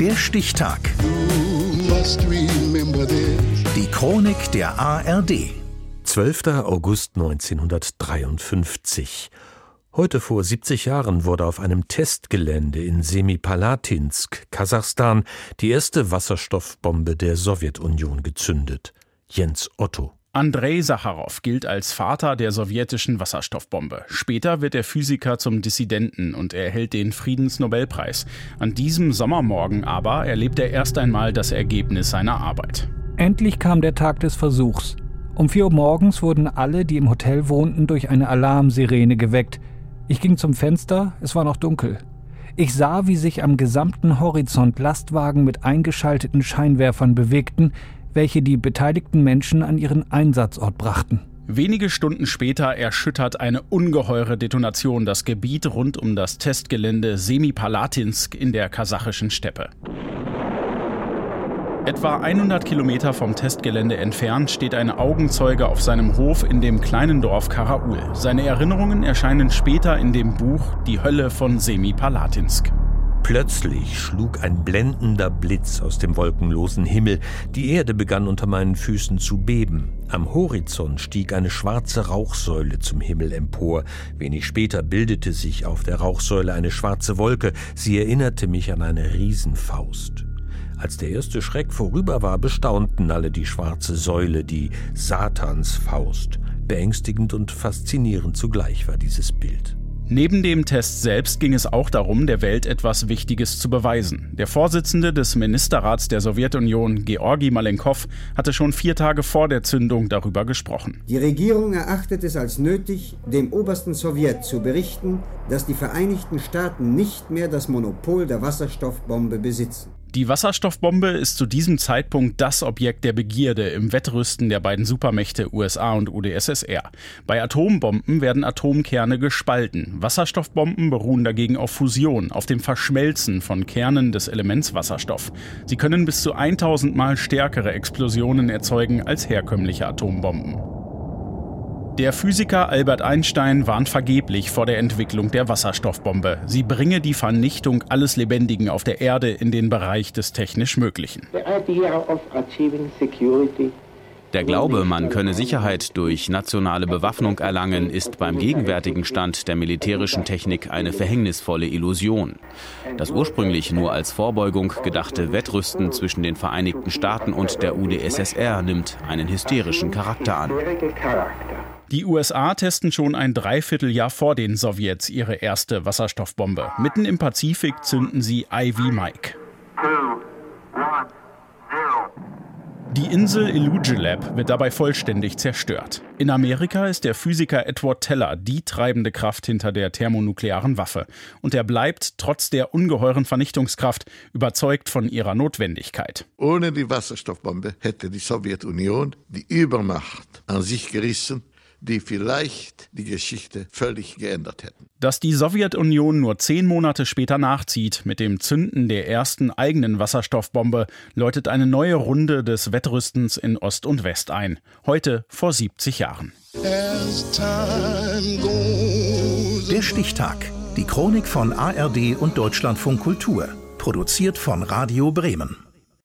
Der Stichtag. Die Chronik der ARD. 12. August 1953. Heute vor 70 Jahren wurde auf einem Testgelände in Semipalatinsk, Kasachstan, die erste Wasserstoffbombe der Sowjetunion gezündet. Jens Otto. Andrei Sacharow gilt als Vater der sowjetischen Wasserstoffbombe. Später wird der Physiker zum Dissidenten und er erhält den Friedensnobelpreis. An diesem Sommermorgen aber erlebt er erst einmal das Ergebnis seiner Arbeit. Endlich kam der Tag des Versuchs. Um vier Uhr morgens wurden alle, die im Hotel wohnten, durch eine Alarmsirene geweckt. Ich ging zum Fenster, es war noch dunkel. Ich sah, wie sich am gesamten Horizont Lastwagen mit eingeschalteten Scheinwerfern bewegten, welche die beteiligten Menschen an ihren Einsatzort brachten. Wenige Stunden später erschüttert eine ungeheure Detonation das Gebiet rund um das Testgelände Semipalatinsk in der kasachischen Steppe. Etwa 100 Kilometer vom Testgelände entfernt steht ein Augenzeuge auf seinem Hof in dem kleinen Dorf Karaul. Seine Erinnerungen erscheinen später in dem Buch Die Hölle von Semipalatinsk. Plötzlich schlug ein blendender Blitz aus dem wolkenlosen Himmel. Die Erde begann unter meinen Füßen zu beben. Am Horizont stieg eine schwarze Rauchsäule zum Himmel empor. Wenig später bildete sich auf der Rauchsäule eine schwarze Wolke. Sie erinnerte mich an eine Riesenfaust. Als der erste Schreck vorüber war, bestaunten alle die schwarze Säule, die Satansfaust. Beängstigend und faszinierend zugleich war dieses Bild. Neben dem Test selbst ging es auch darum, der Welt etwas Wichtiges zu beweisen. Der Vorsitzende des Ministerrats der Sowjetunion, Georgi Malenkov, hatte schon vier Tage vor der Zündung darüber gesprochen. Die Regierung erachtet es als nötig, dem obersten Sowjet zu berichten, dass die Vereinigten Staaten nicht mehr das Monopol der Wasserstoffbombe besitzen. Die Wasserstoffbombe ist zu diesem Zeitpunkt das Objekt der Begierde im Wettrüsten der beiden Supermächte USA und UdSSR. Bei Atombomben werden Atomkerne gespalten. Wasserstoffbomben beruhen dagegen auf Fusion, auf dem Verschmelzen von Kernen des Elements Wasserstoff. Sie können bis zu 1000 Mal stärkere Explosionen erzeugen als herkömmliche Atombomben. Der Physiker Albert Einstein warnt vergeblich vor der Entwicklung der Wasserstoffbombe. Sie bringe die Vernichtung alles Lebendigen auf der Erde in den Bereich des technisch Möglichen. Der Glaube, man könne Sicherheit durch nationale Bewaffnung erlangen, ist beim gegenwärtigen Stand der militärischen Technik eine verhängnisvolle Illusion. Das ursprünglich nur als Vorbeugung gedachte Wettrüsten zwischen den Vereinigten Staaten und der UdSSR nimmt einen hysterischen Charakter an. Die USA testen schon ein Dreivierteljahr vor den Sowjets ihre erste Wasserstoffbombe. Mitten im Pazifik zünden sie Ivy Mike. Die Insel Elugelab wird dabei vollständig zerstört. In Amerika ist der Physiker Edward Teller die treibende Kraft hinter der thermonuklearen Waffe. Und er bleibt trotz der ungeheuren Vernichtungskraft überzeugt von ihrer Notwendigkeit. Ohne die Wasserstoffbombe hätte die Sowjetunion die Übermacht an sich gerissen die vielleicht die Geschichte völlig geändert hätten. Dass die Sowjetunion nur zehn Monate später nachzieht mit dem Zünden der ersten eigenen Wasserstoffbombe, läutet eine neue Runde des Wettrüstens in Ost und West ein. Heute vor 70 Jahren. Der Stichtag. Die Chronik von ARD und Deutschlandfunk Kultur. Produziert von Radio Bremen.